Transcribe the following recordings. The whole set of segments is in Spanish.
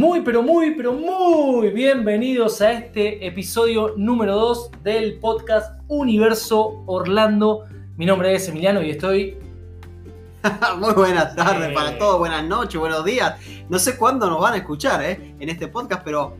Muy, pero muy, pero muy bienvenidos a este episodio número 2 del podcast Universo Orlando. Mi nombre es Emiliano y estoy... Muy buenas tardes Eh. para todos, buenas noches, buenos días. No sé cuándo nos van a escuchar ¿eh? en este podcast, pero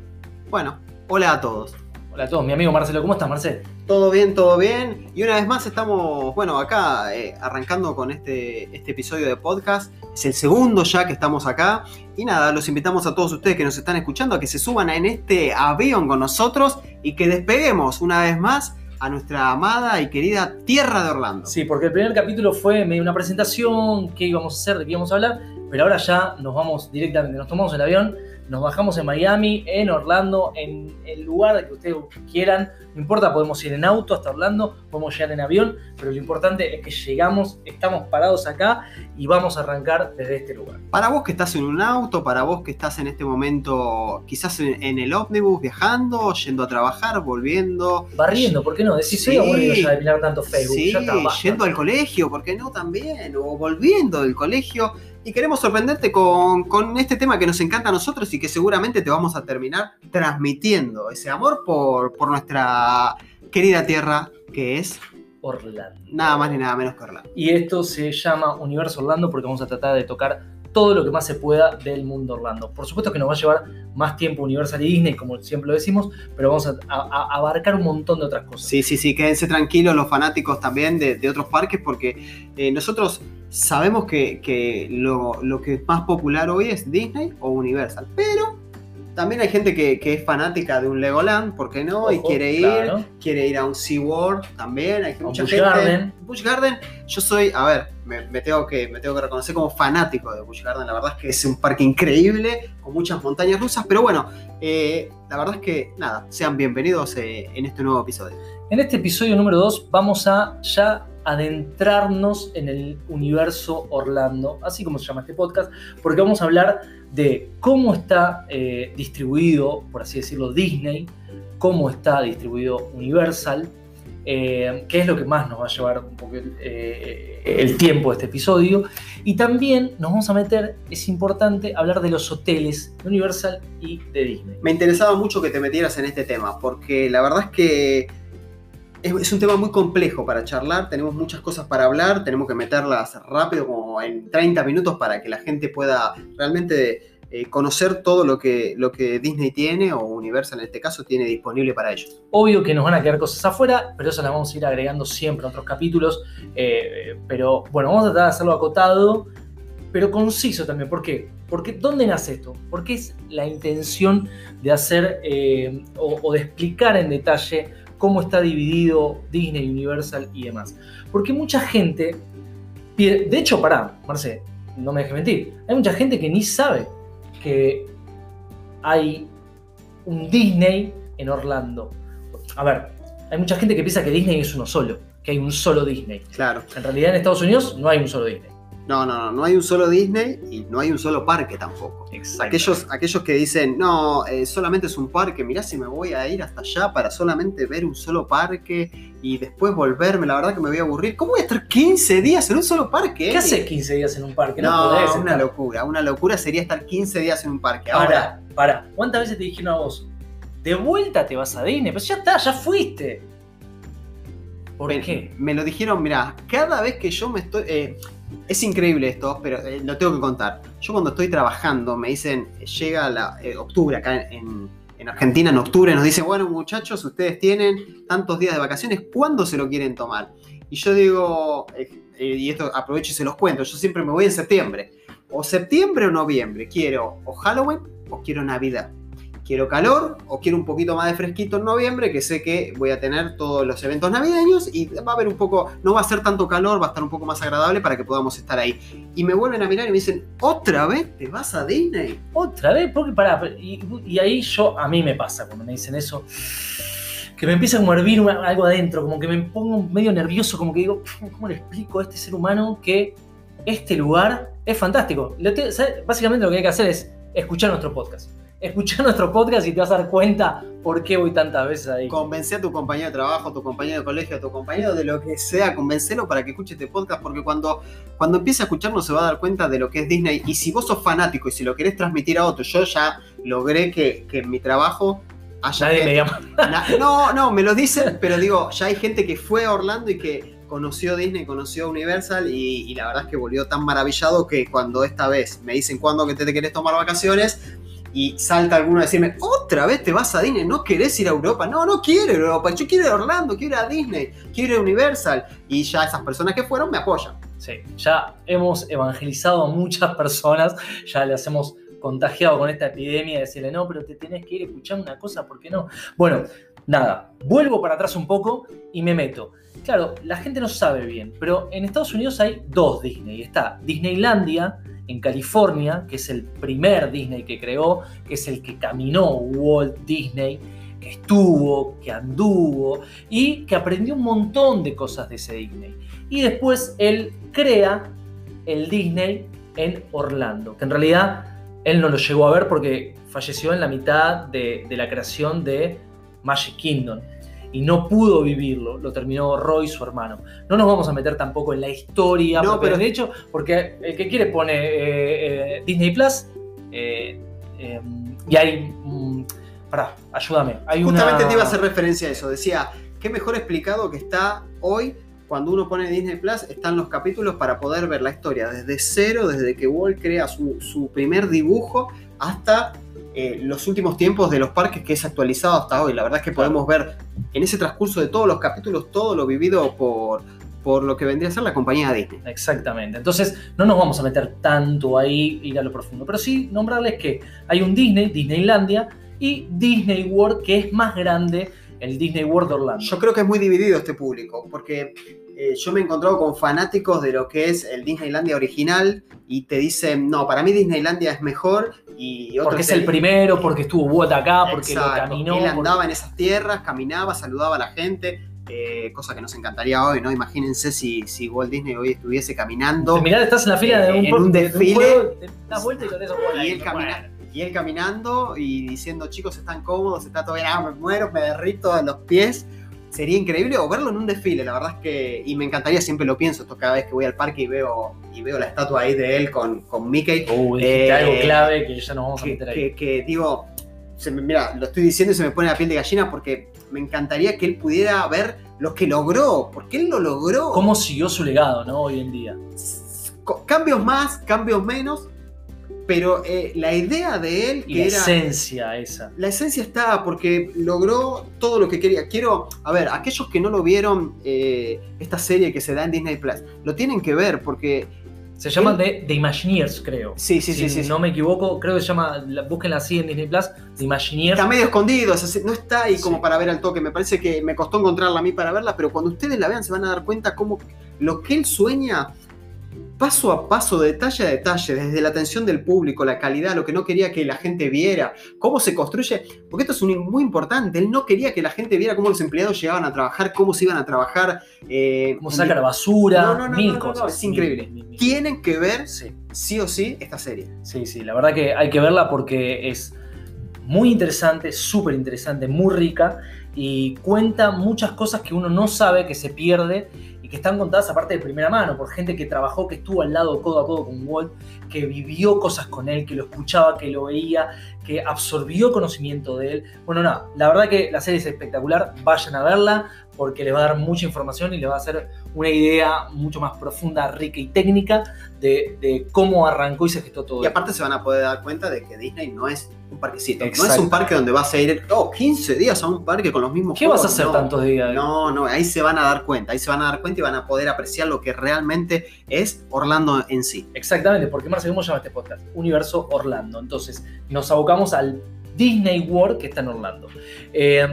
bueno, hola a todos. Hola a todos, mi amigo Marcelo, ¿cómo estás, Marcelo? Todo bien, todo bien. Y una vez más estamos, bueno, acá eh, arrancando con este, este episodio de podcast. Es el segundo ya que estamos acá. Y nada, los invitamos a todos ustedes que nos están escuchando a que se suban en este avión con nosotros y que despeguemos una vez más a nuestra amada y querida tierra de Orlando. Sí, porque el primer capítulo fue medio una presentación, qué íbamos a hacer, de qué íbamos a hablar, pero ahora ya nos vamos directamente, nos tomamos el avión, nos bajamos en Miami, en Orlando, en el lugar que ustedes quieran, no importa, podemos ir en auto hasta Orlando, podemos llegar en avión, pero lo importante es que llegamos, estamos parados acá y vamos a arrancar desde este lugar. Para vos que estás en un auto, para vos que estás en este momento quizás en, en el ómnibus viajando, yendo a trabajar, volviendo. Barriendo, ¿por qué no? Decís, Sí. aburrido ya de mirar tanto Facebook, Sí, ya está, yendo al colegio, ¿por qué no también? O volviendo del colegio. Y queremos sorprenderte con, con este tema que nos encanta a nosotros y que seguramente te vamos a terminar transmitiendo ese amor por, por nuestra querida tierra que es Orlando. nada más ni nada menos que Orlando. Y esto se llama Universo Orlando porque vamos a tratar de tocar todo lo que más se pueda del mundo Orlando. Por supuesto que nos va a llevar más tiempo Universal y Disney, como siempre lo decimos, pero vamos a, a- a abarcar un montón de otras cosas. Sí, sí, sí, quédense tranquilos los fanáticos también de, de otros parques porque eh, nosotros sabemos que, que lo, lo que es más popular hoy es Disney o Universal, pero también hay gente que, que es fanática de un Legoland, ¿por qué no? y quiere ir, claro. quiere ir a un SeaWorld también, hay mucha gente. Garden. Busch Garden, yo soy, a ver, me, tengo que, me tengo que reconocer como fanático de Busch Garden, la verdad es que es un parque increíble, con muchas montañas rusas, pero bueno, eh, la verdad es que nada, sean bienvenidos eh, en este nuevo episodio. En este episodio número 2 vamos a ya adentrarnos en el universo Orlando, así como se llama este podcast, porque vamos a hablar de cómo está eh, distribuido, por así decirlo, Disney, cómo está distribuido Universal, eh, qué es lo que más nos va a llevar un poco el, eh, el tiempo de este episodio, y también nos vamos a meter, es importante, hablar de los hoteles de Universal y de Disney. Me interesaba mucho que te metieras en este tema, porque la verdad es que es un tema muy complejo para charlar, tenemos muchas cosas para hablar, tenemos que meterlas rápido, como en 30 minutos, para que la gente pueda realmente eh, conocer todo lo que, lo que Disney tiene, o Universal en este caso, tiene disponible para ellos. Obvio que nos van a quedar cosas afuera, pero eso las vamos a ir agregando siempre en otros capítulos. Eh, pero bueno, vamos a tratar de hacerlo acotado, pero conciso también. ¿Por qué? Porque ¿dónde nace esto? Porque es la intención de hacer eh, o, de explicar en detalle cómo está dividido Disney, Universal y demás. Porque mucha gente, de hecho, pará, Marce, no me dejes mentir, hay mucha gente que ni sabe que hay un Disney en Orlando. A ver, hay mucha gente que piensa que Disney es uno solo, que hay un solo Disney. Claro. En realidad en Estados Unidos no hay un solo Disney. No, no, no, no hay un solo Disney y no hay un solo parque tampoco. Exacto. Aquellos, aquellos que dicen, no, eh, solamente es un parque, mirá si me voy a ir hasta allá para solamente ver un solo parque y después volverme, la verdad que me voy a aburrir. ¿Cómo voy a estar 15 días en un solo parque? ¿Qué hace 15 días en un parque? No, podés una locura, una locura sería estar 15 días en un parque. Ahora, Para, para. ¿Cuántas veces te dijeron a vos? De vuelta te vas a Disney, pero ya está, ya fuiste. ¿Por me, qué? me lo dijeron, mirá, cada vez que yo me estoy... eh, es increíble esto, pero eh, lo tengo que contar. Yo cuando estoy trabajando, me dicen, llega la, eh, octubre acá en, en Argentina, en octubre, nos dicen, bueno muchachos, ustedes tienen tantos días de vacaciones, ¿cuándo se lo quieren tomar? Y yo digo, eh, y esto aprovecho y se los cuento, yo siempre me voy en septiembre. O septiembre o noviembre, quiero o Halloween o quiero Navidad. Quiero calor o quiero un poquito más de fresquito en noviembre, que sé que voy a tener todos los eventos navideños y va a haber un poco, no va a ser tanto calor, va a estar un poco más agradable para que podamos estar ahí. Y me vuelven a mirar y me dicen, ¿otra vez te vas a Disney? Otra vez, porque pará, y, ahí yo, a mí me pasa cuando me dicen eso, que me empieza como a hervir algo adentro, como que me pongo medio nervioso, como que digo, ¿cómo le explico a este ser humano que este lugar es fantástico? Básicamente lo que hay que hacer es escuchar nuestro podcast. Escuchá nuestro podcast y te vas a dar cuenta por qué voy tantas veces ahí. Convence a tu compañero de trabajo, a tu compañero de colegio, a tu compañero de lo que sea, convencelo para que escuche este podcast, porque cuando, cuando empiece a escucharnos se va a dar cuenta de lo que es Disney. Y si vos sos fanático y si lo querés transmitir a otro, yo ya logré que, que en mi trabajo haya Nadie me llama. Na- no, no, me lo dicen, pero digo, ya hay gente que fue a Orlando y que conoció Disney, conoció Universal y, y la verdad es que volvió tan maravillado que cuando esta vez me dicen cuándo que te, te querés tomar vacaciones y salta alguno a decirme, otra vez te vas a Disney, no querés ir a Europa, no, no quiero Europa, yo quiero ir a Orlando, quiero ir a Disney, quiero ir a Universal y ya esas personas que fueron me apoyan. Sí, ya hemos evangelizado a muchas personas, ya les hemos contagiado con esta epidemia de decirle, no, pero te tenés que ir escuchar una cosa, ¿por qué no? Bueno, nada, vuelvo para atrás un poco y me meto. Claro, la gente no sabe bien, pero en Estados Unidos hay dos Disney. Está Disneylandia en California, que es el primer Disney que creó, que es el que caminó Walt Disney, que estuvo, que anduvo y que aprendió un montón de cosas de ese Disney. Y después él crea el Disney en Orlando, que en realidad él no lo llegó a ver porque falleció en la mitad de, de la creación de Magic Kingdom y no pudo vivirlo, lo terminó Roy, su hermano. No nos vamos a meter tampoco en la historia, No, pero- de hecho, porque el que quiere pone eh, eh, Disney Plus eh, eh, y hay... mm, pará, ayúdame. Hay Justamente una... te iba a hacer referencia a eso. Decía, qué mejor explicado que está hoy cuando uno pone Disney Plus, están los capítulos para poder ver la historia desde cero, desde que Walt crea su, su primer dibujo hasta eh, los últimos tiempos de los parques que es actualizado hasta hoy. La verdad es que podemos ver en ese transcurso de todos los capítulos todo lo vivido por, por lo que vendría a ser la compañía Disney. Exactamente. Entonces, no nos vamos a meter tanto ahí, ir a lo profundo. Pero sí nombrarles que hay un Disney, Disneylandia, y Disney World, que es más grande, el Disney World de Orlando. Yo creo que es muy dividido este público, porque eh, yo me he encontrado con fanáticos de lo que es el Disneylandia original y te dicen, no, para mí Disneylandia es mejor y otros porque es el primero, porque estuvo Walt acá, porque lo Exacto, caminó. Él porque- andaba en esas tierras, caminaba, saludaba a la gente, eh, cosa que nos encantaría hoy, ¿no? Imagínense si, si Walt Disney hoy estuviese caminando Mirá, estás en la fila de un, En un de desfile. juego, te das vuelta y lo tenés y ahí, él, camina- y él caminando y diciendo, chicos, están cómodos, está todo bien, ah, me muero, me derrito a los pies. Sería increíble o verlo en un desfile, la verdad es que, y me encantaría, siempre lo pienso, esto cada vez que voy al parque y veo, y veo la estatua ahí de él con, con Mickey, Uh, dijiste Eh, algo clave que ya nos vamos a que, meter ahí. que- que digo, se me- mira, lo estoy diciendo y se me pone la piel de gallina porque me encantaría que él pudiera ver lo que logró, porque él lo logró. ¿Cómo siguió su legado, no? Hoy en día. Cambios más, cambios menos, pero eh, la idea de él que la era... esencia esa. La esencia está porque logró todo lo que quería. Quiero, a ver, aquellos que no lo vieron, eh, esta serie que se da en Disney Plus, lo tienen que ver porque. Se llama The, The Imagineers, creo. Sí, sí, si sí, sí. no me equivoco, creo que se llama, la- búsquenla así en Disney Plus, The Imagineers. Está medio escondido, o sea, se- no está ahí como Sí. para ver al toque. Me parece que me costó encontrarla a mí para verla, pero cuando ustedes la vean se van a dar cuenta cómo lo que él sueña, paso a paso, detalle a detalle, desde la atención del público, la calidad, lo que no quería que la gente viera, cómo se construye, porque esto es un- muy importante. Él no quería que la gente viera cómo los empleados llegaban a trabajar, cómo se iban a trabajar. eh, Cómo saca la basura, No, no, no, mil no, no, cosas. es increíble. Mil, mil, mil. Tienen que ver Sí, sí o sí esta serie. sí, sí. La verdad que hay que verla porque es muy interesante, súper interesante, muy rica y cuenta muchas cosas que uno no sabe, que se pierde que están contadas aparte de primera mano por gente que trabajó, que estuvo al lado codo a codo con Walt, que vivió cosas con él, que lo escuchaba, que lo veía, que absorbió conocimiento de él. Bueno, nada, la verdad que la serie es espectacular, vayan a verla porque les va a dar mucha información y les va a hacer una idea mucho más profunda, rica y técnica de, de cómo arrancó y se gestó todo. Y aparte se van a poder dar cuenta de que Disney no es un parquecito. No es un parque donde vas a ir, oh, 15 días a un parque con los mismos ¿Qué vas a hacer No. tantos días? No, no, ahí se van a dar cuenta, ahí se van a dar cuenta y van a poder apreciar lo que realmente es Orlando en sí. Exactamente, porque Marce, ¿cómo se llama este podcast? Universo Orlando. Entonces, nos abocamos al Disney World que está en Orlando. Eh,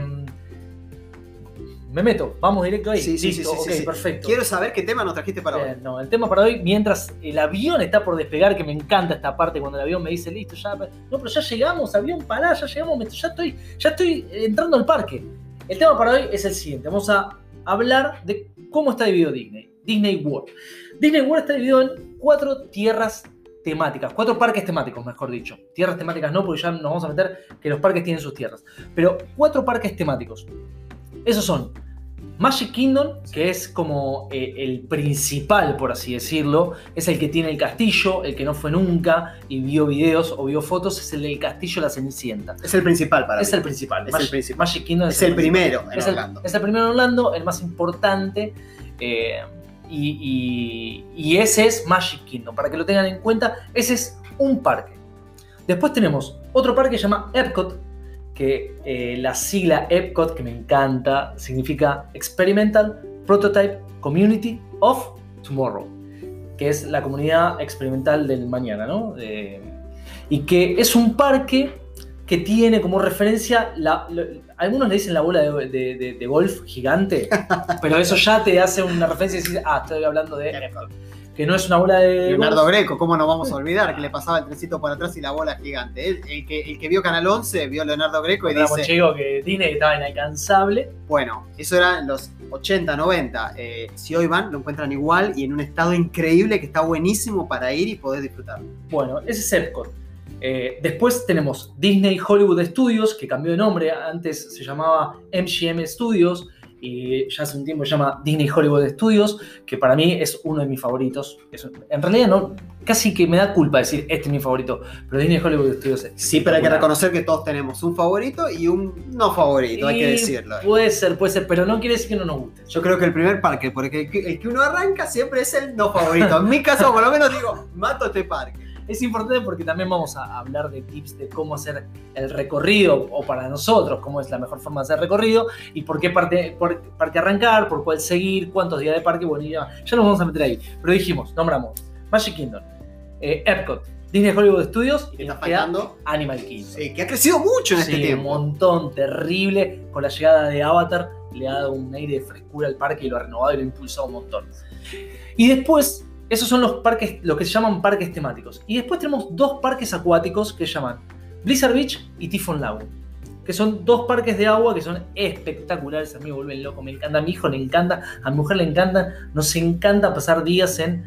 me meto, vamos directo ahí. Sí, sí, Listo, sí, sí, sí. perfecto. Quiero saber qué tema nos trajiste para hoy. No, el tema para hoy, mientras el avión está por despegar, que me encanta esta parte cuando el avión me dice, listo, ya. No, pero ya llegamos, avión, pará, ya llegamos, ya estoy, ya estoy entrando al parque. El tema para hoy es el siguiente: vamos a hablar de cómo está dividido Disney. Disney World. Disney World está dividido en cuatro tierras temáticas, cuatro parques temáticos, mejor dicho. Tierras temáticas no, porque ya nos vamos a meter que los parques tienen sus tierras. Pero cuatro parques temáticos. Esos son Magic Kingdom, que es como eh, el principal, por así decirlo, es el que tiene el castillo, el que no fue nunca y vio videos o vio fotos, es el del castillo La Cenicienta. Es el principal para Es mí. el principal. Es Magic, el principal. Magic Kingdom Es el principal. primero en Es el, Orlando. es el primero en Orlando, el más importante. eh, y, ese es Magic Kingdom. Para que lo tengan en cuenta, ese es un parque. Después tenemos otro parque que se llama Epcot, que eh, la sigla Epcot, que me encanta, significa Experimental Prototype Community of Tomorrow, que es la comunidad experimental del mañana, ¿no? Eh, y que es un parque que tiene como referencia, la, algunos le dicen la bola de, de- de- de golf gigante, pero eso ya te hace una referencia y decir, ah, estoy hablando de que no es una bola de Leonardo golf. Greco, ¿cómo nos vamos a olvidar que le pasaba el trencito por atrás y la bola gigante? El, el que, el que vio Canal 11 vio a Leonardo Greco y dice, chicos que Disney estaba inalcanzable. bueno, eso era en los 80, 90. eh, si hoy van, lo encuentran igual y en un estado increíble que está buenísimo para ir y poder disfrutar. Bueno, ese es Epcot. Eh, después tenemos Disney Hollywood Studios, que cambió de nombre, antes se llamaba MGM Studios y ya hace un tiempo se llama Disney Hollywood Studios, que para mí es uno de mis favoritos. Es en realidad no, casi que me da culpa decir este es mi favorito, pero Disney Hollywood Studios es Sí, pero hay que reconocer que todos tenemos un favorito y un no favorito, hay que decirlo. Puede ser, puede ser, pero no quiere decir que no nos guste. Yo creo que el primer parque, porque el que, el que uno arranca siempre es el no favorito. En mi caso, por lo menos digo, mato este parque. Es importante porque también vamos a hablar de tips de cómo hacer el recorrido, o para nosotros, cómo es la mejor forma de hacer recorrido, y por qué parte, por, parque arrancar, por cuál seguir, cuántos días de parque, bueno, ya, ya nos vamos a meter ahí. Pero dijimos, nombramos Magic Kingdom, eh, Epcot, Disney Hollywood Studios y Está faltando. Animal Kingdom. Sí, que ha crecido mucho en este tiempo. Un montón, terrible. Con la llegada de Avatar le ha dado un aire de frescura al parque y lo ha renovado y lo ha impulsado un montón. Y después, esos son los parques, lo que se llaman parques temáticos. Y después tenemos dos parques acuáticos que se llaman Blizzard Beach y Typhoon Lagoon. Que son dos parques de agua que son espectaculares. A mí me vuelven loco, me encanta. A mi hijo le encanta, a mi mujer le encanta. Nos encanta pasar días en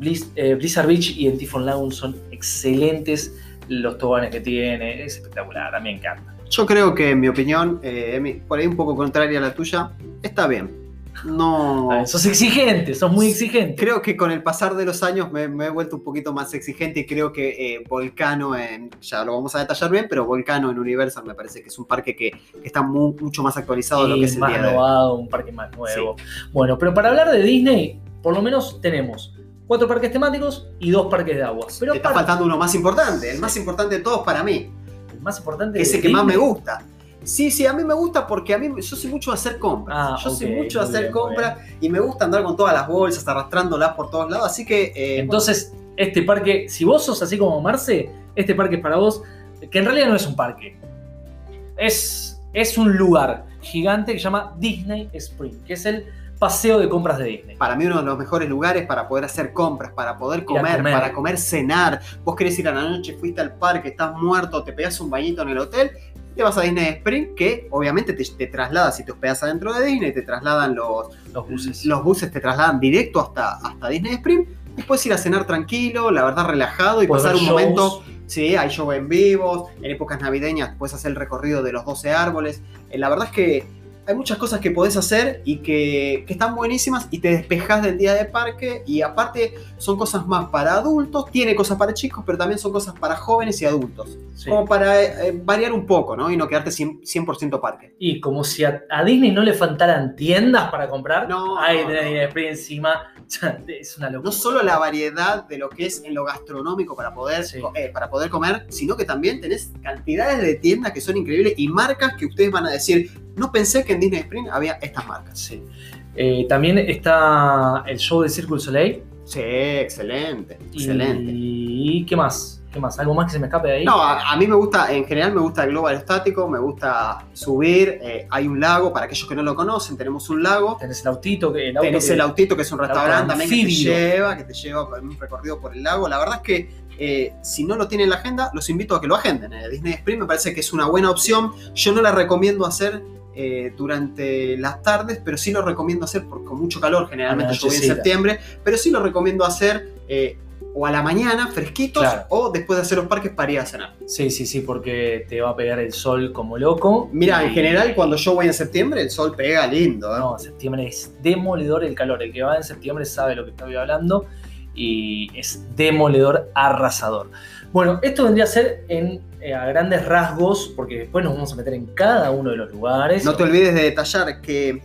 Blizz- eh, Blizzard Beach y en Typhoon Lagoon. Son excelentes los toboganes que tiene. Es espectacular, a mí me encanta. Yo creo que, en mi opinión, eh, por ahí un poco contraria a la tuya, está bien. No. A ver, sos exigente, sos muy exigente. Creo que con el pasar de los años me, me he vuelto un poquito más exigente y creo que eh, Volcano, en, ya lo vamos a detallar bien, pero Volcano en Universal me parece que es un parque que, que está mu- mucho más actualizado de lo que es el más día de hoy. renovado, un parque más nuevo. Bueno, pero para hablar de Disney, por lo menos tenemos cuatro parques temáticos y dos parques de agua. Pero Te está aparte, faltando uno más importante, el más importante de todos para mí, el más importante ese de que más me gusta. Sí, sí, a mí me gusta porque a mí yo soy mucho de hacer compras. Ah, yo soy mucho de hacer bien, compras y me gusta andar con todas las bolsas, arrastrándolas por todos lados. Así que. eh, Entonces, este parque, si vos sos así como Marce, este parque es para vos, que en realidad no es un parque. Es, es un lugar gigante que se llama Disney Spring, que es el paseo de compras de Disney. para mí uno de los mejores lugares para poder hacer compras, para poder comer, comer. para comer, cenar. Vos querés ir a la noche, fuiste al parque, estás muerto, te pegas un bañito en el hotel, te vas a Disney Spring, que obviamente te, te traslada, si te hospedas adentro de Disney, te trasladan los, Los buses. los buses, te trasladan directo hasta, hasta Disney Spring. Y puedes ir a cenar tranquilo, la verdad relajado y pasar un shows. momento Sí, hay show en vivos, en épocas navideñas puedes hacer el recorrido de los 12 árboles. Eh, La verdad es que hay muchas cosas que podés hacer y que, que están buenísimas y te despejas del día de parque y aparte son cosas más para adultos, tiene cosas para chicos, pero también son cosas para jóvenes y adultos. Sí. Como para eh, eh, variar un poco, ¿no? Y no quedarte 100%, 100% parque. Y como si a, a Disney no le faltaran tiendas para comprar, No, ahí no, tenés no. Disney Spring encima. Es una locura. No solo la variedad de lo que es en lo gastronómico para poder, Sí. eh, para poder comer, sino que también tenés cantidades de tiendas que son increíbles y marcas que ustedes van a decir, no pensé que en Disney Spring había estas marcas. Sí. Eh, también está el show de Circle Soleil. Sí, excelente, excelente. ¿Y qué más? ¿Qué más? ¿Algo más que se me escape de ahí? No, a, a mí me gusta, en general me gusta el global estático, me gusta subir, eh, hay un lago, para aquellos que no lo conocen, tenemos un lago, Tenés el autito, que, el auto tenés que- el autito que es un restaurante también que te lleva, que te lleva por un recorrido por el lago. La verdad es que eh, si no lo tienen en la agenda, los invito a que lo agenden. Eh, Disney Spring me parece que es una buena opción. Yo no la recomiendo hacer eh, durante las tardes, pero sí lo recomiendo hacer por, con mucho calor. Generalmente yo voy en septiembre, pero sí lo recomiendo hacer. eh, o a la mañana, fresquitos, Claro. o después de hacer los parques para ir a cenar. Sí, sí, sí, porque te va a pegar el sol como loco. Mira, Y- en general, cuando yo voy en septiembre, el sol pega lindo. ¿eh? No, septiembre es demoledor el calor. El que va en septiembre sabe lo que estoy hablando y es demoledor, arrasador. Bueno, esto vendría a ser en, eh, a grandes rasgos, porque después nos vamos a meter en cada uno de los lugares. No te olvides de detallar que,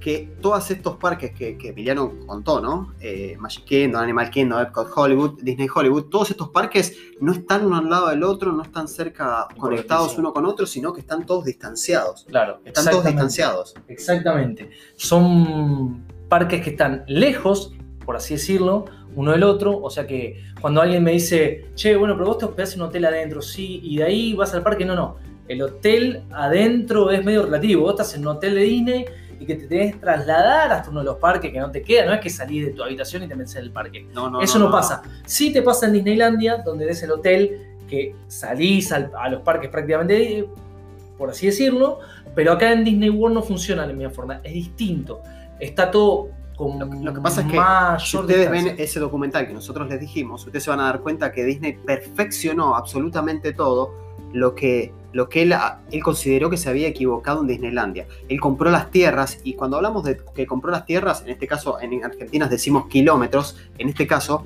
que todos estos parques que, que Emiliano contó, ¿no? Eh, Magic Kingdom, Animal Kingdom, Epcot Hollywood, Disney Hollywood, todos estos parques no están uno al lado del otro, no están cerca conectados uno con otro, sino que están todos distanciados. Claro, Están todos distanciados. Exactamente. Son parques que están lejos, por así decirlo, uno del otro. O sea que cuando alguien me dice, che, bueno, pero vos te hospedás en un hotel adentro, sí, y de ahí vas al parque, no, no. El hotel adentro es medio relativo. Vos estás en un hotel de Disney y que te tenés que trasladar hasta uno de los parques que no te queda. No es que salís de tu habitación y te metes en el parque. No, no, Eso no, pasa. Sí te pasa en Disneylandia, donde es el hotel que salís al- a los parques prácticamente, por así decirlo, pero acá en Disney World no funciona de la misma forma, es distinto. Está todo con Lo, lo que pasa es que si ustedes ven ese documental que nosotros les dijimos, ustedes se van a dar cuenta que Disney perfeccionó absolutamente todo lo que, lo que él, él consideró que se había equivocado en Disneylandia. Él compró las tierras y cuando hablamos de que compró las tierras, en este caso en Argentina decimos kilómetros, en este caso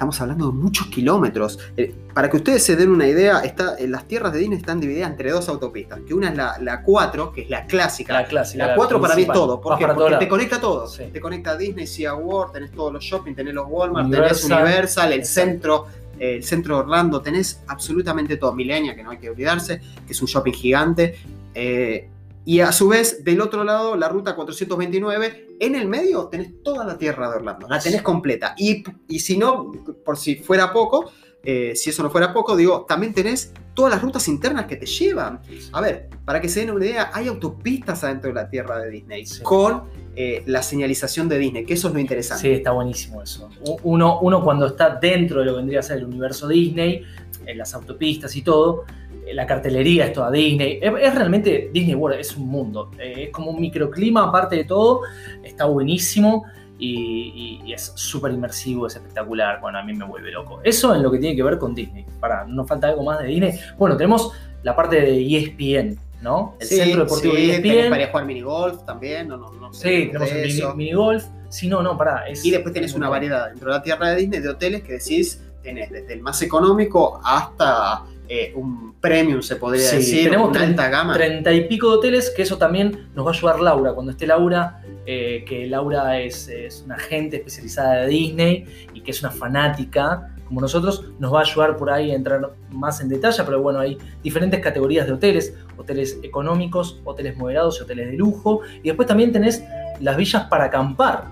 estamos hablando de muchos kilómetros. Eh, para que ustedes se den una idea, está, eh, las tierras de Disney están divididas entre dos autopistas, que una es la, la 4, que es la clásica, la clásica. la 4 para mí es todo. ¿Por qué? Porque te conecta todo. Sí. Te conecta a Disney, Sea World, tenés todos los shopping, tenés los Walmart, Universal. tenés Universal, el Exacto. centro, eh, el centro de Orlando, tenés absolutamente todo. Milenia, que no hay que olvidarse, que es un shopping gigante. eh, y a su vez, del otro lado, la ruta 429, en el medio tenés toda la tierra de Orlando, la tenés completa. Y, y si no, por si fuera poco, eh, si eso no fuera poco, digo, también tenés todas las rutas internas que te llevan. A ver, para que se den una idea, hay autopistas adentro de la tierra de Disney Sí. con eh, la señalización de Disney, que eso es lo interesante. Sí, está buenísimo eso. Uno, uno cuando está dentro de lo que vendría a ser el universo Disney, en las autopistas y todo, la cartelería es toda Disney. Es, es realmente Disney World, es un mundo. Eh, es como un microclima aparte de todo. Está buenísimo y, y- y es súper inmersivo, es espectacular. Bueno, a mí me vuelve loco. Eso en lo que tiene que ver con Disney. Para, ¿nos falta algo más de Disney? Bueno, tenemos la parte de ESPN, ¿no? El Sí, centro deportivo sí, de ESPN. para jugar minigolf también, no, no, no sé Sí, tenemos el mini, minigolf. Sí, no, no, pará. es- Y después tenés una variedad dentro de la tierra de Disney de hoteles que decís, tenés desde el más económico hasta eh, un premium, se podría Sí, decir, tenemos una alta gama. Treinta y pico de hoteles, que eso también nos va a ayudar Laura. Cuando esté Laura, eh, que Laura es, es una agente especializada de Disney y que es una fanática como nosotros, nos va a ayudar por ahí a entrar más en detalle, pero bueno, hay diferentes categorías de hoteles, hoteles económicos, hoteles moderados y hoteles de lujo, y después también tenés las villas para acampar,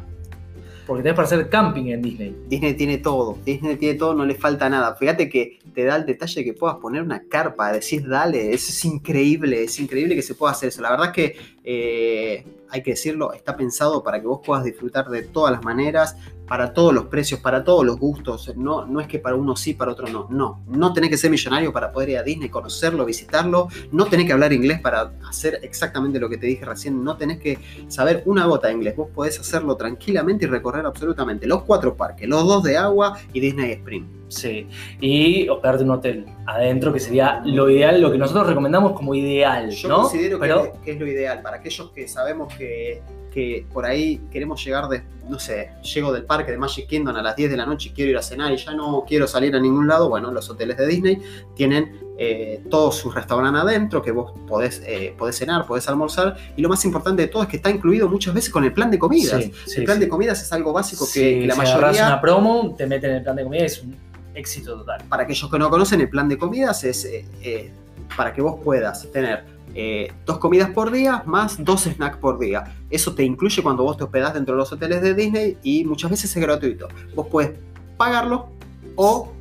porque tenés para hacer camping en Disney. Disney tiene todo, Disney tiene todo, no le falta nada. Fíjate que te da el detalle que puedas poner una carpa, decir dale, eso es increíble, es increíble que se pueda hacer eso. La verdad es que eh, hay que decirlo, está pensado para que vos puedas disfrutar de todas las maneras, para todos los precios, para todos los gustos. No, no es que para uno sí, para otro no. No, no tenés que ser millonario para poder ir a Disney, conocerlo, visitarlo. No tenés que hablar inglés para hacer exactamente lo que te dije recién. No tenés que saber una gota de inglés. Vos podés hacerlo tranquilamente y recorrer absolutamente los cuatro parques, los dos de agua y Disney Spring. Sí, y hospedarte en un hotel adentro, que sería lo ideal, lo que nosotros recomendamos como ideal, Yo ¿no? considero que, es lo ideal para aquellos que sabemos que, que por ahí queremos llegar de, no sé, llego del parque de Magic Kingdom a las 10 de la noche y quiero ir a cenar y ya no quiero salir a ningún lado. Bueno, los hoteles de Disney tienen eh, todos sus restaurantes adentro que vos podés, eh, podés cenar, podés almorzar y lo más importante de todo es que está incluido muchas veces con el plan de comidas. sí, sí, el plan sí. de comidas es algo básico que, que la si mayoría... una promo, te meten en el plan de comida, es un éxito total. para aquellos que no conocen, el plan de comidas es eh, eh, para que vos puedas tener eh, dos comidas por día más dos snacks por día. Eso te incluye cuando vos te hospedás dentro de los hoteles de Disney y muchas veces es gratuito. Vos puedes pagarlo o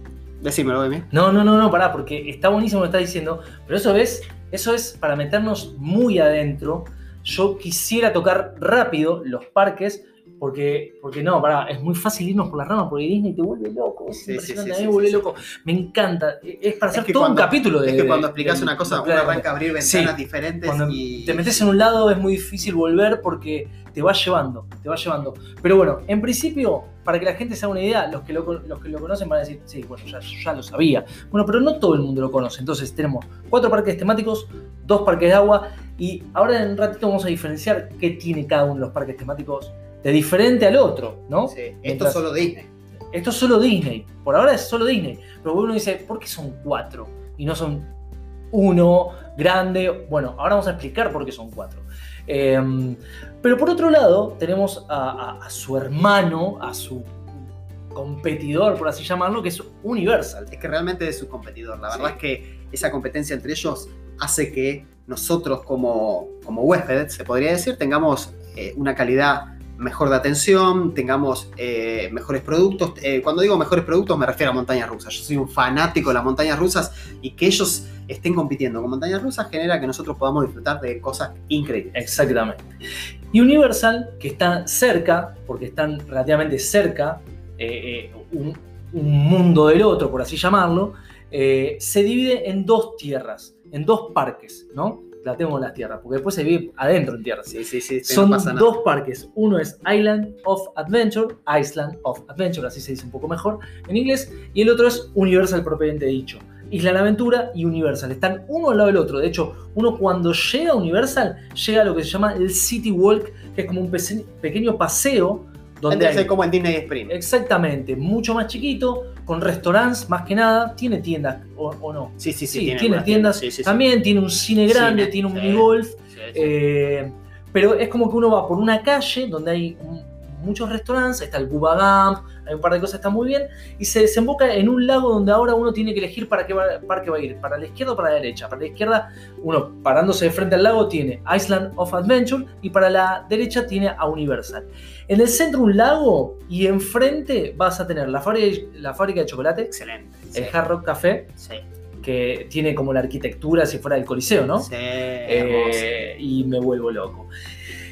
decímelo, Emi. No, no, no, no, pará, porque está buenísimo lo que estás diciendo, pero eso es, eso es para meternos muy adentro. Yo quisiera tocar rápido los parques, porque, porque no, pará, es muy fácil irnos por las ramas, porque Disney te vuelve loco, es Sí, sí, sí, a mí sí, me vuelve loco. Me encanta, es para hacer todo cuando- un capítulo de. Es que cuando explicas una cosa, del uno arranca a abrir ventanas diferentes Cuando y. te metes en un lado es muy difícil volver porque te va llevando, te va llevando. Pero bueno, en principio para que la gente se haga una idea, los que lo, los que lo conocen van a decir, sí, bueno, ya, ya lo sabía. Bueno, pero no todo el mundo lo conoce. Entonces tenemos cuatro parques temáticos, dos parques de agua y ahora en un ratito vamos a diferenciar qué tiene cada uno de los parques temáticos de diferente al otro, ¿no? Sí, esto Mientras- es solo Disney. Esto es solo Disney. Por ahora es solo Disney. Pero uno dice, ¿por qué son cuatro? Y no son uno grande. Bueno, ahora vamos a explicar por qué son cuatro. Eh, pero por otro lado, tenemos a, a- a su hermano, a su competidor, por así llamarlo, que es Universal. Es que realmente es su competidor. La Sí. verdad es que esa competencia entre ellos hace que nosotros como, como huéspedes, se podría decir, tengamos eh, una calidad mejor de atención, tengamos eh, mejores productos. Eh, cuando digo mejores productos me refiero a montañas rusas. Yo soy un fanático de las montañas rusas y que ellos estén compitiendo con montañas rusas genera que nosotros podamos disfrutar de cosas increíbles. Exactamente. Y Universal, que está cerca, porque están relativamente cerca, eh, un, un mundo del otro, por así llamarlo, se divide en dos tierras, en dos parques, ¿no? La tengo en las tierras, porque después se divide adentro en tierras. Sí, sí, sí. Son no dos parques. Uno es Island of Adventure, Island of Adventure, así se dice un poco mejor en inglés, y el otro es Universal propiamente dicho. Isla de Aventura y Universal. Están uno al lado del otro. De hecho, uno cuando llega a Universal, llega a lo que se llama el City Walk, que es como un pequeño paseo donde Entonces, hay como el Disney Spring. exactamente mucho más chiquito, con restaurantes más que nada. Tiene tiendas o, o no. Sí, sí, sí. Sí, tiene, tiendas. Sí, sí, sí. También tiene un cine grande, tiene un minigolf. Eh, pero es como que uno va por una calle donde hay un- muchos restaurantes, está el Bubba Gump, hay un par de cosas que están muy bien, y se desemboca en un lago donde ahora uno tiene que elegir para qué va- parque va a ir, para la izquierda o para la derecha. Para la izquierda, uno parándose de frente al lago tiene Island of Adventure y para la derecha tiene a Universal. En el centro un lago y enfrente vas a tener la fábrica, la fábrica de chocolate, Excelente. Sí. el Hard Rock Café, Sí. que tiene como la arquitectura si fuera del Coliseo, ¿no? Sí. Eh, y me vuelvo loco.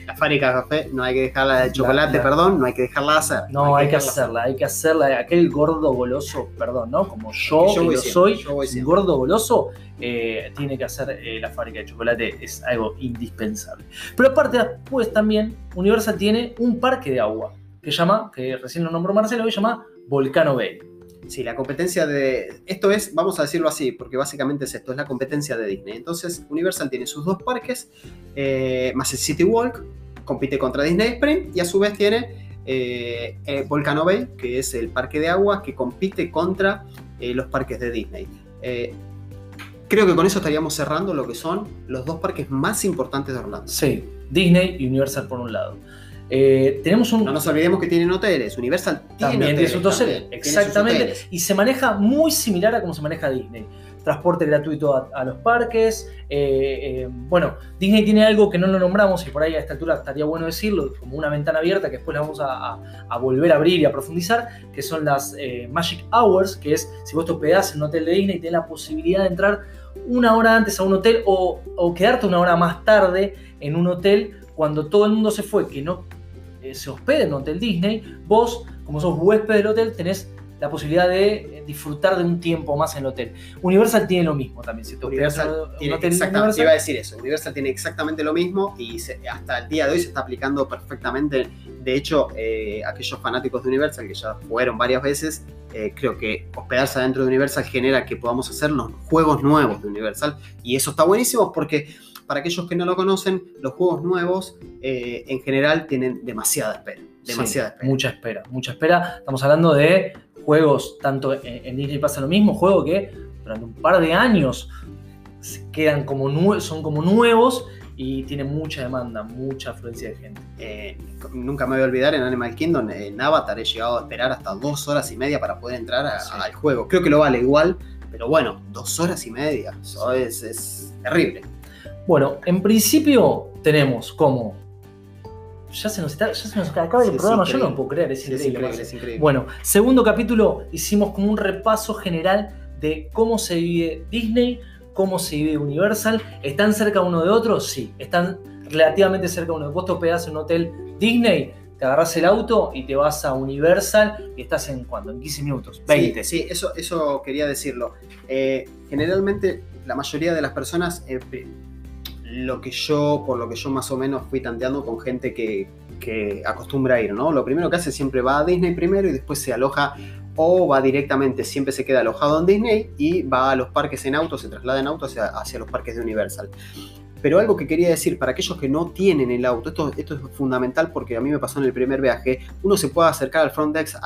La fábrica de café no hay que dejarla de chocolate, la- perdón, no hay que dejarla de hacer. No, hay que hacerla, hay que hacerla. Aquel gordo goloso, perdón, ¿no? Como yo, Yo voy soy, yo voy un siempre. gordo goloso, eh, tiene que hacer eh, la fábrica de chocolate, es algo indispensable. Pero aparte, pues también Universal tiene un parque de agua que llama, que recién lo nombró Marcelo, que llama Volcano Bay. Sí, la competencia de. Esto es, vamos a decirlo así, porque básicamente es esto, es la competencia de Disney. Entonces, Universal tiene sus dos parques, eh, City Walk, compite contra Disney Spring, y a su vez tiene eh, eh, Volcano Bay, que es el parque de agua que compite contra eh, los parques de Disney. Creo que con eso estaríamos cerrando lo que son los dos parques más importantes de Orlando. Sí, Disney y Universal por un lado. Eh, tenemos un, No nos olvidemos que tienen hoteles. Universal tiene También tiene hoteles. sus hoteles, también, tiene sus exactamente. hoteles. Y se maneja muy similar a como se maneja Disney. Transporte gratuito a, a los parques. eh, eh, bueno, Disney tiene algo que no lo nombramos y por ahí a esta altura estaría bueno decirlo, como una ventana abierta que después la vamos a, a- a volver a abrir y a profundizar, que son las Magic Hours, que es si vos te hospedás en un hotel de Disney, tenés la posibilidad de entrar una hora antes a un hotel o, o quedarte una hora más tarde en un hotel cuando todo el mundo se fue, que no se hospede en un hotel Disney, vos, como sos huésped del hotel, tenés la posibilidad de eh, disfrutar de un tiempo más en el hotel. Universal tiene lo mismo también. Si te Universal un tiene hotel exactamente, Universal, iba a decir eso, Universal tiene exactamente lo mismo y se- hasta el día de hoy se está aplicando perfectamente. De hecho, eh, aquellos fanáticos de Universal que ya fueron varias veces, eh, creo que hospedarse adentro de Universal genera que podamos hacer los juegos nuevos de Universal y eso está buenísimo porque para aquellos que no lo conocen, los juegos nuevos eh, en general tienen demasiada espera. Demasiada Sí, espera. Mucha espera, mucha espera. Estamos hablando de juegos, tanto en, en Disney pasa lo mismo, juegos que durante un par de años quedan como son como nuevos y tienen mucha demanda, mucha afluencia de gente. Eh, nunca me voy a olvidar en Animal Kingdom, en Avatar he llegado a esperar hasta dos horas y media para poder entrar a- Sí. al juego. Creo que lo vale igual, pero bueno, dos horas y media, eso es, es terrible. Bueno, en principio tenemos como. Ya se nos, está, ya se nos acaba el Sí, programa, yo no lo puedo creer, es Sí, es increíble. es. Bueno, segundo capítulo hicimos como un repaso general de cómo se vive Disney, cómo se vive Universal. ¿Están cerca uno de otro? Sí, están relativamente cerca uno de otro. Vos te hospedás en un hotel Disney, te agarrás el auto y te vas a Universal y estás en cuánto? En 15 minutos, 20. Sí, sí, eso, eso quería decirlo. Eh, generalmente la mayoría de las personas, eh, lo que yo, por lo que yo más o menos fui tanteando con gente que, que acostumbra a ir, ¿no? Lo primero que hace siempre va a Disney primero y después se aloja o va directamente, siempre se queda alojado en Disney y va a los parques en auto, se traslada en auto hacia, hacia los parques de Universal. Pero algo que quería decir, para aquellos que no tienen el auto, esto, esto es fundamental porque a mí me pasó en el primer viaje, uno se puede acercar al front desk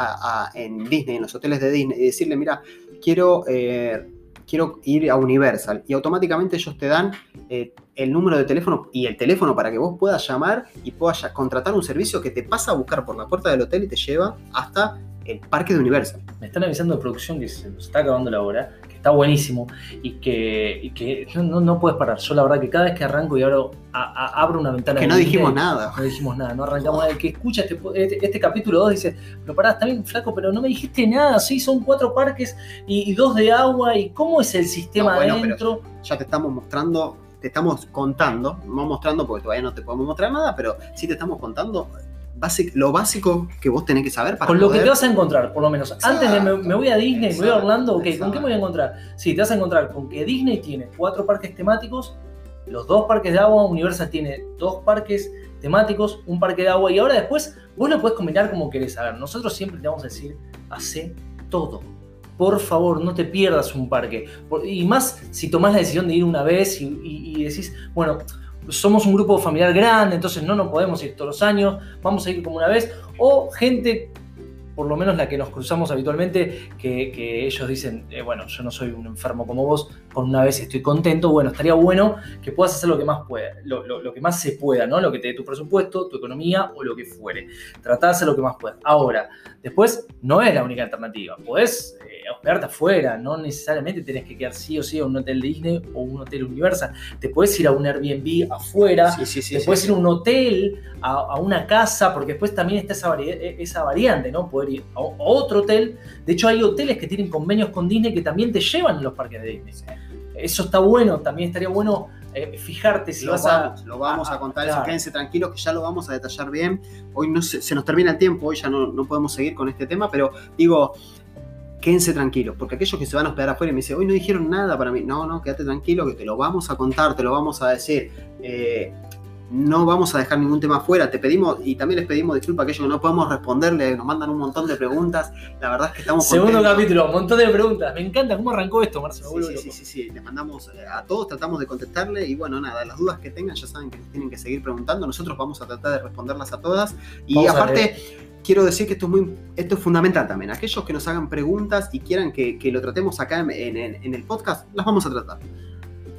en Disney, en los hoteles de Disney, y decirle, mira, quiero, eh, quiero ir a Universal. Y automáticamente ellos te dan eh, el número de teléfono y el teléfono para que vos puedas llamar y puedas contratar un servicio que te pasa a buscar por la puerta del hotel y te lleva hasta el parque de Universal. Me están avisando de producción que se nos está acabando la hora, que está buenísimo y que, que no, no, puedes parar. Yo la verdad que cada vez que arranco y abro, abro una ventana... Que no dijimos nada. No dijimos nada, no arrancamos nada. El que escucha este, este, este capítulo 2 dice, pero pará, está bien flaco, pero no me dijiste nada, sí, son cuatro parques y, dos de agua y cómo es el sistema adentro. Ya te estamos mostrando te estamos contando, no mostrando porque todavía no te podemos mostrar nada, pero sí te estamos contando lo básico que vos tenés que saber para Con lo que te vas a encontrar, por lo menos. Antes de me, voy a Disney, me voy a Orlando, ok, ¿con qué me voy a encontrar? Sí, te vas a encontrar con que Disney tiene cuatro parques temáticos, los dos parques de agua, Universal tiene dos parques temáticos, un parque de agua, y ahora después vos lo puedes combinar como querés. A ver, nosotros siempre te vamos a decir, hace todo. Por favor, no te pierdas un parque. Y más si tomás la decisión de ir una vez y decís, bueno, somos un grupo familiar grande, entonces no nos podemos ir todos los años, vamos a ir como una vez, o gente por lo menos la que nos cruzamos habitualmente, que, ellos dicen, eh, bueno, yo no soy un enfermo como vos, con una vez estoy contento, bueno, estaría bueno que puedas hacer lo que más pueda, lo, que más se pueda, ¿no? Lo que te dé tu presupuesto, tu economía o lo que fuere. Tratar de hacer lo que más puedas. Ahora, después no es la única alternativa. Podés eh, hospedarte afuera, no necesariamente tenés que quedar sí o sí a un hotel Disney o un hotel Universal. Te puedes ir a un Airbnb afuera, sí, sí, sí, te puedes ir a un hotel, a, una casa, porque después también está esa, esa variante, ¿no? Poder a otro hotel. De hecho, hay hoteles que tienen convenios con Disney que también te llevan a los parques de Disney. Eso está bueno, también estaría bueno eh, fijarte si lo vas vamos, a. Lo vamos a, contar, eso, quédense tranquilos que ya lo vamos a detallar bien. Hoy no se, se nos termina el tiempo, hoy ya no, no podemos seguir con este tema, pero digo, quédense tranquilos, porque aquellos que se van a hospedar afuera y me dicen, hoy no dijeron nada para mí, no, no, quédate tranquilo, que te lo vamos a contar, te lo vamos a decir. Eh, no vamos a dejar ningún tema afuera. Te pedimos, y también les pedimos disculpas a aquellos que no podemos responderle, nos mandan un montón de preguntas. La verdad es que estamos. Segundo capítulo, un montón de preguntas. Me encanta cómo arrancó esto, Marcelo. Sí, sí, sí, sí, Les mandamos eh, a todos, tratamos de contestarle. Y bueno, nada, las dudas que tengan ya saben que tienen que seguir preguntando. Nosotros vamos a tratar de responderlas a todas. Y aparte. quiero decir que esto es muy esto es fundamental también. Aquellos que nos hagan preguntas y quieran que, lo tratemos acá en, en, el podcast, las vamos a tratar.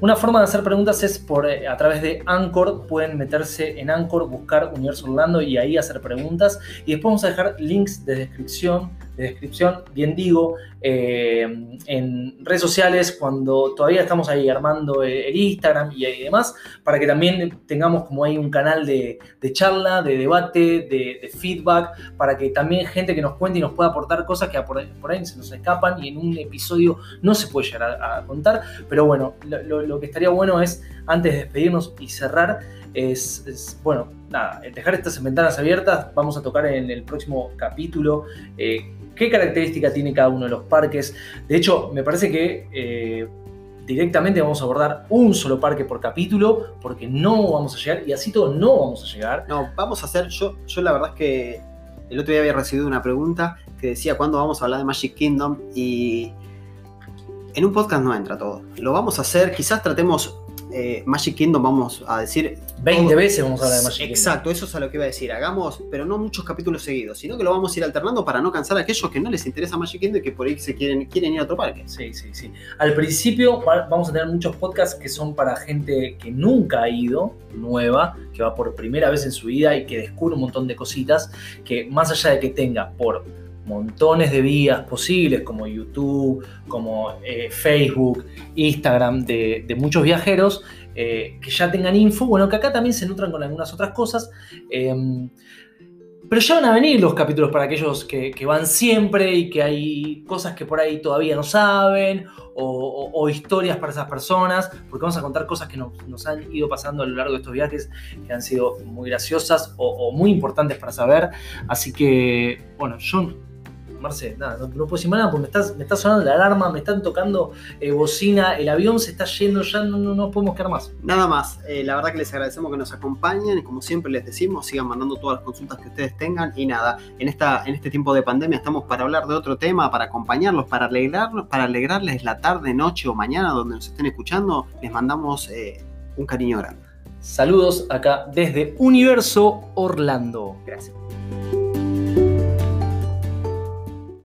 Una forma de hacer preguntas es por, eh, a través de Anchor. Pueden meterse en Anchor, buscar Universo Orlando y ahí hacer preguntas. Y después vamos a dejar links de descripción descripción, bien digo, eh, en redes sociales cuando todavía estamos ahí armando el Instagram y, demás, para que también tengamos como ahí un canal de, charla, de debate, de, feedback, para que también gente que nos cuente y nos pueda aportar cosas que por, ahí se nos escapan y en un episodio no se puede llegar a, contar, pero bueno, lo, que estaría bueno es, antes de despedirnos y cerrar, es, bueno, nada, dejar estas ventanas abiertas. Vamos a tocar en el próximo capítulo eh, qué característica tiene cada uno de los parques. De hecho, me parece que eh, directamente vamos a abordar un solo parque por capítulo, porque no vamos a llegar, y así todo no vamos a llegar. No, vamos a hacer, yo, yo la verdad es que el otro día había recibido una pregunta que decía cuándo vamos a hablar de Magic Kingdom y en un podcast no entra todo. Lo vamos a hacer, quizás tratemos eh, Magic Kingdom, vamos a decir. 20 veces vamos a hablar de Magic Kingdom. Exacto, eso es a lo que iba a decir. Hagamos, pero no muchos capítulos seguidos, sino que lo vamos a ir alternando para no cansar a aquellos que no les interesa Magic Kingdom y que por ahí se quieren, quieren ir a otro parque. Sí, sí, sí. Al principio vamos a tener muchos podcasts que son para gente que nunca ha ido, nueva, que va por primera vez en su vida y que descubre un montón de cositas que más allá de que tenga por montones de vías posibles como YouTube, como eh, Facebook, Instagram de, muchos viajeros eh, que ya tengan info, bueno, que acá también se nutran con algunas otras cosas. Em, pero ya van a venir los capítulos para aquellos que, van siempre y que hay cosas que por ahí todavía no saben o, historias para esas personas, porque vamos a contar cosas que nos, han ido pasando a lo largo de estos viajes que han sido muy graciosas o, o muy importantes para saber. Así que, bueno, yo Marce, nada, no, no puedo decir nada porque me, estás, me está sonando la alarma, me están tocando eh, bocina, el avión se está yendo, ya no, no, no podemos quedar más. Nada más, eh, la verdad que les agradecemos que nos acompañen y como siempre les decimos, sigan mandando todas las consultas que ustedes tengan y nada, en, esta, en este tiempo de pandemia estamos para hablar de otro tema, para acompañarlos, para alegrarlos, para alegrarles la tarde, noche o mañana donde nos estén escuchando, les mandamos eh, un cariño grande. Saludos acá desde Universo Orlando. Gracias.